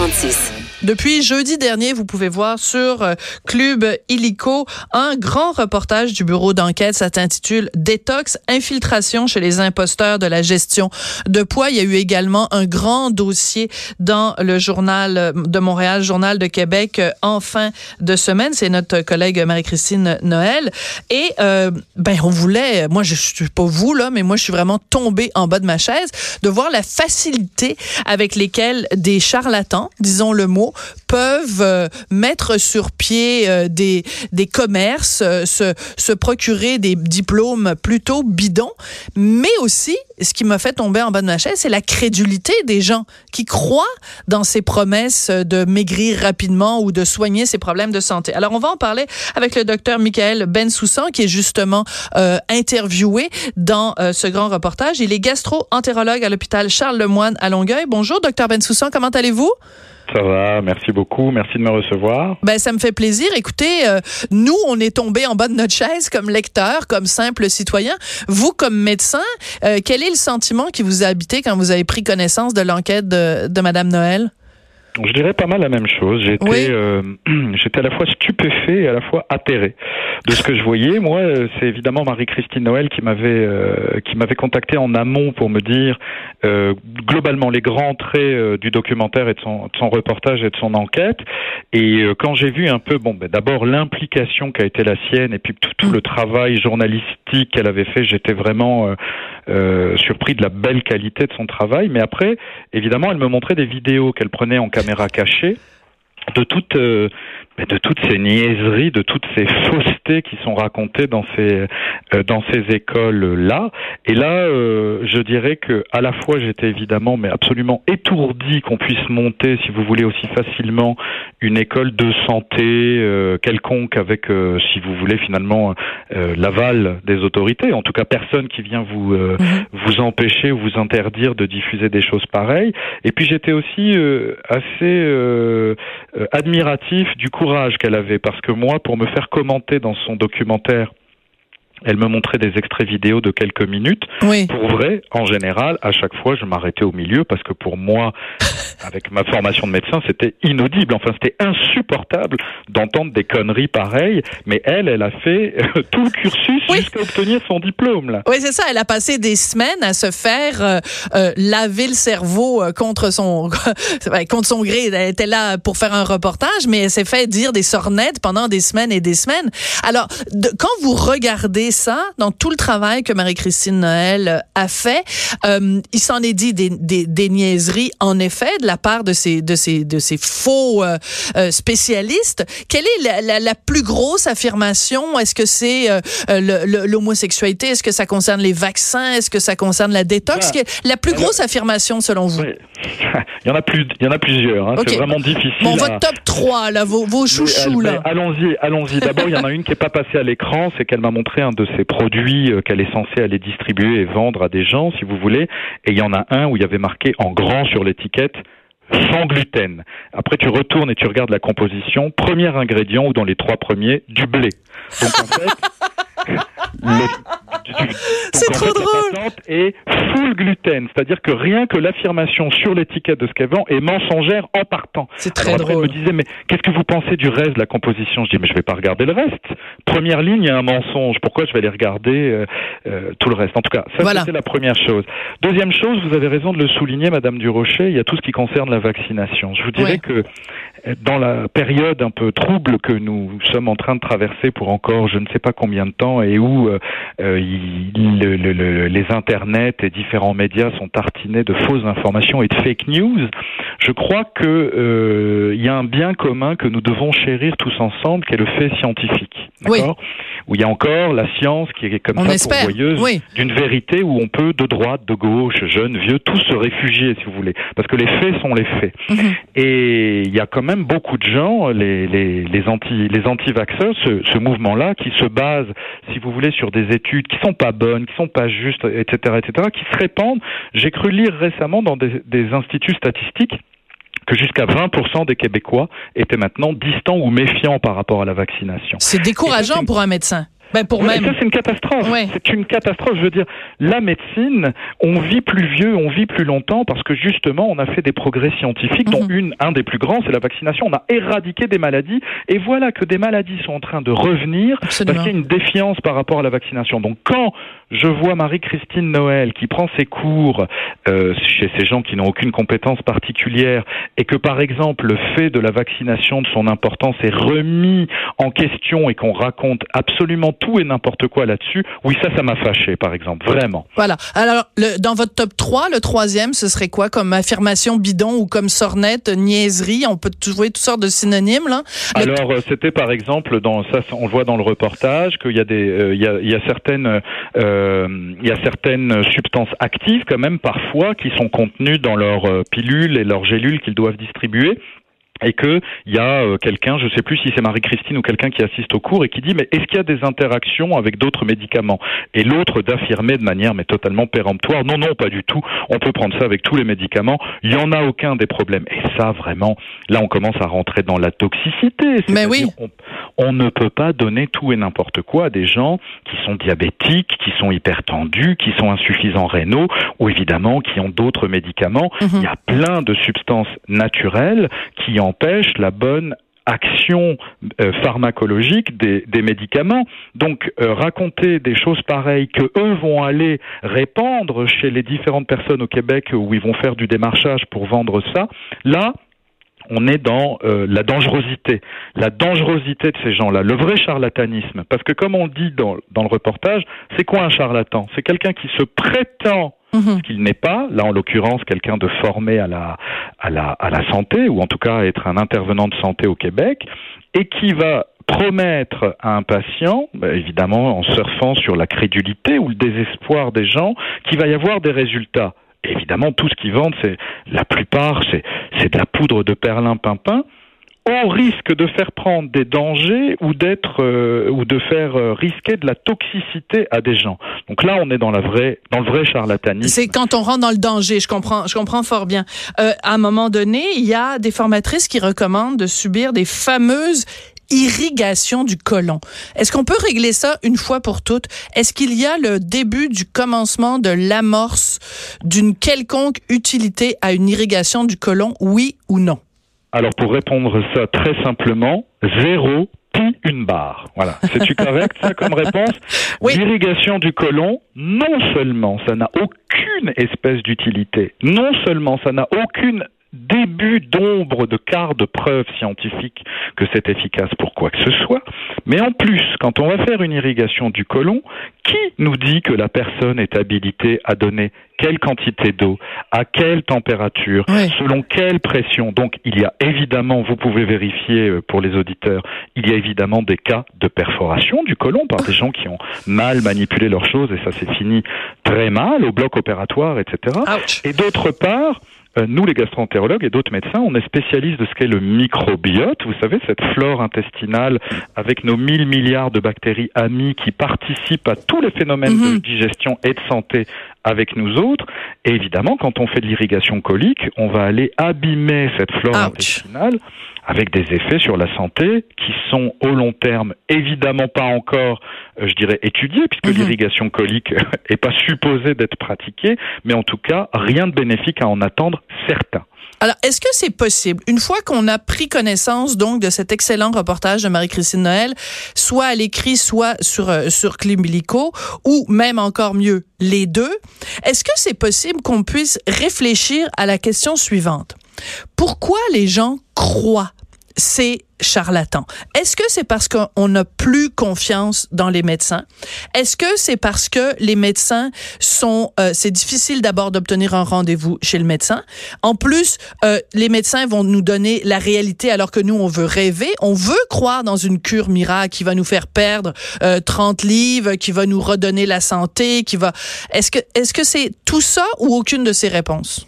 46. Depuis jeudi dernier, vous pouvez voir sur euh, Club Illico un grand reportage du bureau d'enquête. Ça s'intitule Détox, infiltration chez les imposteurs de la gestion de poids. Il y a eu également un grand dossier dans le journal de Montréal, journal de Québec euh, en fin de semaine. C'est notre collègue Marie-Christine Noël. Et euh, ben on voulait, moi je suis pas vous là, mais moi je suis vraiment tombée en bas de ma chaise de voir la facilité avec lesquelles des charlatans, disons le mot, peuvent euh, mettre sur pied euh, des, des commerces, euh, se, se procurer des diplômes plutôt bidons, mais aussi, ce qui m'a fait tomber en bas de ma chaise, c'est la crédulité des gens qui croient dans ces promesses de maigrir rapidement ou de soigner ses problèmes de santé. Alors, on va en parler avec le docteur Michael Bensoussan, qui est justement interviewé dans ce grand reportage. Il est gastro-entérologue à l'hôpital Charles Lemoine à Longueuil. Bonjour, docteur Bensoussan, comment allez-vous? Ça va, merci beaucoup, merci de me recevoir. Ben ça me fait plaisir. Écoutez, euh, nous on est tombé en bas de notre chaise comme lecteur, comme simple citoyen. Vous comme médecin, euh, quel est le sentiment qui vous a habité quand vous avez pris connaissance de l'enquête de, de Madame Noël? Je dirais pas mal la même chose. J'étais, euh, j'étais à la fois stupéfait et à la fois atterré de ce que je voyais. Moi, euh, c'est évidemment Marie-Christine Noël qui m'avait euh, qui m'avait contacté en amont pour me dire globalement les grands traits du documentaire et de son, de son, reportage et de son enquête. Et quand j'ai vu un peu, bon, ben, d'abord l'implication qui a été la sienne et puis tout, tout le travail journalistique qu'elle avait fait, j'étais vraiment surpris de la belle qualité de son travail. Mais après, évidemment, elle me montrait des vidéos qu'elle prenait en caméra cachée de toute euh, de toutes ces niaiseries, de toutes ces faussetés qui sont racontées dans ces euh, dans ces écoles là. Et là, euh, je dirais que à la fois j'étais évidemment mais absolument étourdi qu'on puisse monter, si vous voulez, aussi facilement une école de santé euh, quelconque avec, si vous voulez, finalement l'aval des autorités. En tout cas, personne qui vient vous mhm. vous empêcher ou vous interdire de diffuser des choses pareilles. Et puis j'étais aussi assez admiratif du qu'elle avait, parce que moi, pour me faire commenter dans son documentaire elle me montrait des extraits vidéo de quelques minutes. Pour vrai, en général, à chaque fois, je m'arrêtais au milieu parce que pour moi, avec ma formation de médecin, c'était inaudible. Enfin, c'était insupportable d'entendre des conneries pareilles. Mais elle, elle a fait euh, tout le cursus jusqu'à obtenir son diplôme. Là. Oui, c'est ça. Elle a passé des semaines à se faire euh, euh, laver le cerveau contre son contre son gré. Elle était là pour faire un reportage, mais elle s'est fait dire des sornettes pendant des semaines et des semaines. Alors, quand vous regardez ça dans tout le travail que Marie-Christine Noël euh, a fait. Euh, il s'en est dit des, des, des, niaiseries, en effet, de la part de ces, de ces, de ces faux euh, spécialistes. Quelle est la, la, la plus grosse affirmation? Est-ce que c'est l'homosexualité? Est-ce que ça concerne les vaccins? Est-ce que ça concerne la détox? Ah. La plus grosse affirmation, selon vous? il y en a plus, il y en a plusieurs. Hein. C'est vraiment difficile. Bon, votre top 3, là, vos, vos chouchous, là. Allons-y, allons-y. D'abord, il y en a une qui est pas passée à l'écran, c'est qu'elle m'a montré un de ces produits euh, qu'elle est censée aller distribuer et vendre à des gens, si vous voulez. Et il y en a un où il y avait marqué en grand sur l'étiquette sans gluten. Après, tu retournes et tu regardes la composition. Premier ingrédient, ou dans les trois premiers, du blé. Donc en fait, c'est trop drôle. Et full gluten, c'est-à-dire que rien que l'affirmation sur l'étiquette de ce qu'elle vend est mensongère en partant. C'est très drôle. Elle me disait mais qu'est-ce que vous pensez du reste de la composition? Je dis mais je vais pas regarder le reste. Première ligne, il y a un mensonge. Pourquoi je vais aller regarder euh, euh, tout le reste? En tout cas, ça c'est la première chose. Deuxième chose, vous avez raison de le souligner, Madame Durocher. Il y a tout ce qui concerne la vaccination. Je vous dirais que dans la période un peu trouble que nous sommes en train de traverser pour encore je ne sais pas combien de temps et où euh, euh le, le, les internets et différents médias sont tartinés de fausses informations et de fake news, je crois que euh, il y a un bien commun que nous devons chérir tous ensemble, qui est le fait scientifique. D'accord? Où il y a encore la science qui est comme ça pourvoyeuse d'une vérité où on peut de droite, de gauche, jeune, vieux, tous se réfugier si vous voulez, parce que les faits sont les faits. Mhm. Et il y a quand même beaucoup de gens, les les les anti les anti-vaxxeurs, ce, ce mouvement-là, qui se base, si vous voulez, sur des études qui sont pas bonnes, qui sont pas justes, etc., etc., qui se répandent. J'ai cru lire récemment dans des, des instituts statistiques que jusqu'à 20% des Québécois étaient maintenant distants ou méfiants par rapport à la vaccination. C'est décourageant pour un médecin. Ben pour même. ça, c'est une catastrophe. C'est une catastrophe. Je veux dire, la médecine, on vit plus vieux, on vit plus longtemps parce que justement, on a fait des progrès scientifiques, dont mhm. une, un des plus grands, c'est la vaccination. On a éradiqué des maladies, et voilà que des maladies sont en train de revenir parce qu'il y a une défiance par rapport à la vaccination. Donc, quand je vois Marie-Christine Noël qui prend ses cours euh, chez ces gens qui n'ont aucune compétence particulière et que par exemple le fait de la vaccination de son importance est remis en question et qu'on raconte absolument tout et n'importe quoi là-dessus, oui ça ça m'a fâché par exemple, vraiment. Voilà. Alors le, dans votre top 3, le troisième ce serait quoi comme affirmation bidon ou comme sornette, niaiserie, on peut trouver toutes sortes de synonymes là. Alors euh, c'était par exemple dans ça on le voit dans le reportage qu'il y a des euh, il, y a, il y a certaines euh, il y a certaines substances actives quand même parfois qui sont contenues dans leurs euh, pilules et leurs gélules qu'ils doivent distribuer et que il y a euh, quelqu'un, je ne sais plus si c'est Marie-Christine ou quelqu'un qui assiste au cours et qui dit mais est-ce qu'il y a des interactions avec d'autres médicaments? Et l'autre d'affirmer de manière mais totalement péremptoire non non pas du tout, on peut prendre ça avec tous les médicaments, il y en a aucun des problèmes. Et ça vraiment, là on commence à rentrer dans la toxicité. Mais oui. On, ne peut pas donner tout et n'importe quoi à des gens qui sont diabétiques, qui sont hypertendus, qui sont insuffisants rénaux ou évidemment qui ont d'autres médicaments. Mhm. Il y a plein de substances naturelles qui en empêche la bonne action euh, pharmacologique des, médicaments. Donc euh, raconter des choses pareilles que eux vont aller répandre chez les différentes personnes au Québec où ils vont faire du démarchage pour vendre ça, là on est dans euh, la dangerosité, la dangerosité de ces gens-là, le vrai charlatanisme. Parce que comme on dit dans, dans le reportage, c'est quoi un charlatan? C'est quelqu'un qui se prétend Mhm. qu'il n'est pas. Là, en l'occurrence, quelqu'un de formé à la, à, la, à la santé, ou en tout cas être un intervenant de santé au Québec, et qui va promettre à un patient, bah, évidemment en surfant sur la crédulité ou le désespoir des gens, qu'il va y avoir des résultats. évidemment, tout ce qu'ils vendent, c'est la plupart, c'est de la poudre de perlimpinpin au risque de faire prendre des dangers ou d'être euh, ou de faire euh, risquer de la toxicité à des gens. Donc là, on est dans la vraie dans le vrai charlatanisme. C'est quand on rentre dans le danger. Je comprends, je comprends fort bien. Euh, à un moment donné, il y a des formatrices qui recommandent de subir des fameuses irrigations du côlon. Est-ce qu'on peut régler ça une fois pour toutes? Est-ce qu'il y a le début du commencement de l'amorce d'une quelconque utilité à une irrigation du côlon, oui ou non? Alors pour répondre ça très simplement, zéro pi une barre. Voilà. C'est-tu correct ça comme réponse? Oui. L'irrigation du côlon, non seulement ça n'a aucune espèce d'utilité, non seulement ça n'a aucune début d'ombre de quart de preuve scientifique que c'est efficace pour quoi que ce soit. Mais en plus, quand on va faire une irrigation du côlon, qui nous dit que la personne est habilitée à donner quelle quantité d'eau, à quelle température, selon quelle pression? Donc il y a évidemment, vous pouvez vérifier euh, pour les auditeurs, il y a évidemment des cas de perforation du côlon par des gens qui ont mal manipulé leurs choses et ça s'est fini très mal au bloc opératoire, etc. Et d'autre part, nous, les gastroentérologues et d'autres médecins, on est spécialistes de ce qu'est le microbiote. Vous savez, cette flore intestinale avec nos 1000 milliards de bactéries amies qui participent à tous les phénomènes de mhm. digestion et de santé avec nous autres. Et évidemment, quand on fait de l'irrigation colique, on va aller abîmer cette flore intestinale avec des effets sur la santé qui sont au long terme évidemment pas encore, euh, je dirais, étudiés, puisque mhm. l'irrigation colique est pas supposée d'être pratiquée, mais en tout cas, rien de bénéfique à en attendre, certain. Alors, est-ce que c'est possible, une fois qu'on a pris connaissance donc de cet excellent reportage de Marie-Christine Noël, soit à l'écrit, soit sur euh, sur ou même encore mieux, les deux, est-ce que c'est possible qu'on puisse réfléchir à la question suivante? Pourquoi les gens croient ces charlatans. Est-ce que c'est parce qu'on n'a plus confiance dans les médecins? Est-ce que c'est parce que les médecins sont, euh, c'est difficile d'abord d'obtenir un rendez-vous chez le médecin? En plus, euh, les médecins vont nous donner la réalité alors que nous, on veut rêver. On veut croire dans une cure miracle qui va nous faire perdre 30 euh, livres, qui va nous redonner la santé, qui va... Est-ce que, est-ce que c'est tout ça ou aucune de ces réponses?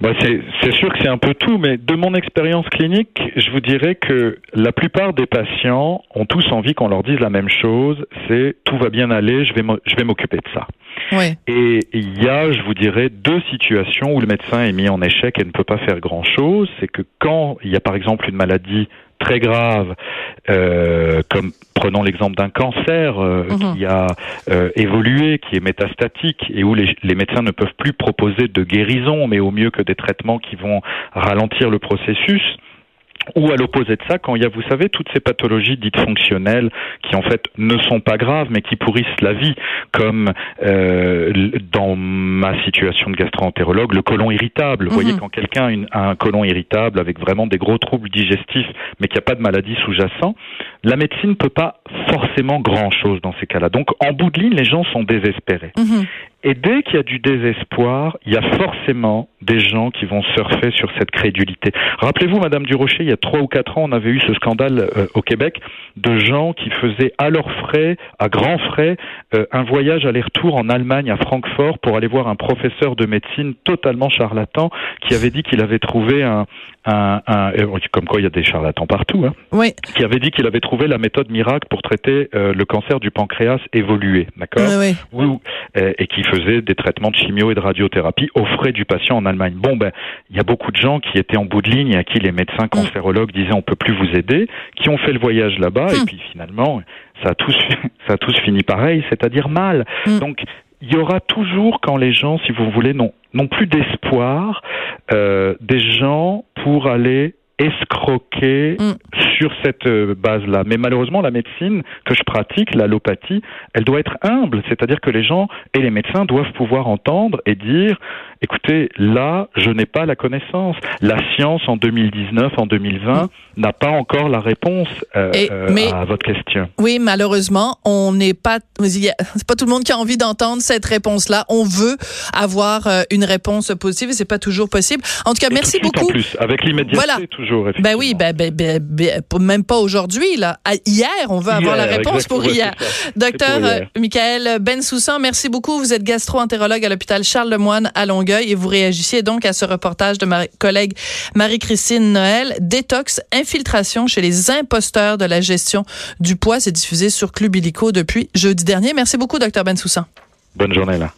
Bah c'est sûr que c'est un peu tout, mais de mon expérience clinique, je vous dirais que la plupart des patients ont tous envie qu'on leur dise la même chose, c'est tout va bien aller, je vais je vais m'occuper de ça. Et il y a, je vous dirais, deux situations où le médecin est mis en échec et ne peut pas faire grand-chose. C'est que quand il y a par exemple une maladie très graves, euh, comme prenons l'exemple d'un cancer euh, mhm. qui a euh, évolué, qui est métastatique et où les, les, médecins ne peuvent plus proposer de guérison, mais au mieux que des traitements qui vont ralentir le processus. Ou à l'opposé de ça, quand il y a, vous savez, toutes ces pathologies dites fonctionnelles qui en fait ne sont pas graves mais qui pourrissent la vie, comme euh, dans ma situation de gastro-entérologue, le côlon irritable. Vous voyez, mhm. quand quelqu'un a un côlon irritable avec vraiment des gros troubles digestifs mais qui n'a pas de maladie sous-jacente, la médecine ne peut pas forcément grand-chose dans ces cas-là. Donc en bout de ligne, les gens sont désespérés. Mhm. Et dès qu'il y a du désespoir, il y a forcément des gens qui vont surfer sur cette crédulité. Rappelez-vous, Madame Durocher, il y a trois ou quatre ans, on avait eu ce scandale euh, au Québec de gens qui faisaient à leurs frais, à grands frais, euh, un voyage aller-retour en Allemagne, à Francfort, pour aller voir un professeur de médecine totalement charlatan qui avait dit qu'il avait trouvé un, un, un, euh, comme quoi il y a des charlatans partout, hein, oui. qui avait dit qu'il avait trouvé la méthode miracle pour traiter le cancer du pancréas évolué, d'accord oui, oui. et qui faisait des traitements de chimio et de radiothérapie aux frais du patient en Allemagne. Bon, ben, il y a beaucoup de gens qui étaient en bout de ligne et à qui les médecins mm. cancérologues disaient on peut plus vous aider, qui ont fait le voyage là-bas et mm. puis finalement, ça a tous, ça a tous fini pareil, c'est-à-dire mal. Mm. Donc, il y aura toujours, quand les gens, si vous voulez, n'ont plus d'espoir, euh, des gens pour aller escroquer mm. sur cette euh, base-là. Mais malheureusement, la médecine que je pratique, l'allopathie, elle doit être humble. C'est-à-dire que les gens et les médecins doivent pouvoir entendre et dire, écoutez, là, je n'ai pas la connaissance. La science en 2019, en 2020, mm. n'a pas encore la réponse euh, euh, à votre question. Oui, malheureusement, on n'est pas, c'est pas tout le monde qui a envie d'entendre cette réponse-là. On veut avoir une réponse positive et c'est pas toujours possible. En tout cas, merci beaucoup. En plus, avec l'immédiateté, toujours. Ben oui, ben, ben, ben, même pas aujourd'hui. Là. Hier, on veut avoir la réponse pour hier. Docteur euh, Michael Bensoussan, merci beaucoup. Vous êtes gastro-entérologue à l'hôpital Charles-Lemoine à Longueuil et vous réagissiez donc à ce reportage de ma collègue Marie-Christine Noël. Détox, infiltration chez les imposteurs de la gestion du poids. C'est diffusé sur Club Illico depuis jeudi dernier. Merci beaucoup, docteur Bensoussan. Bonne journée là.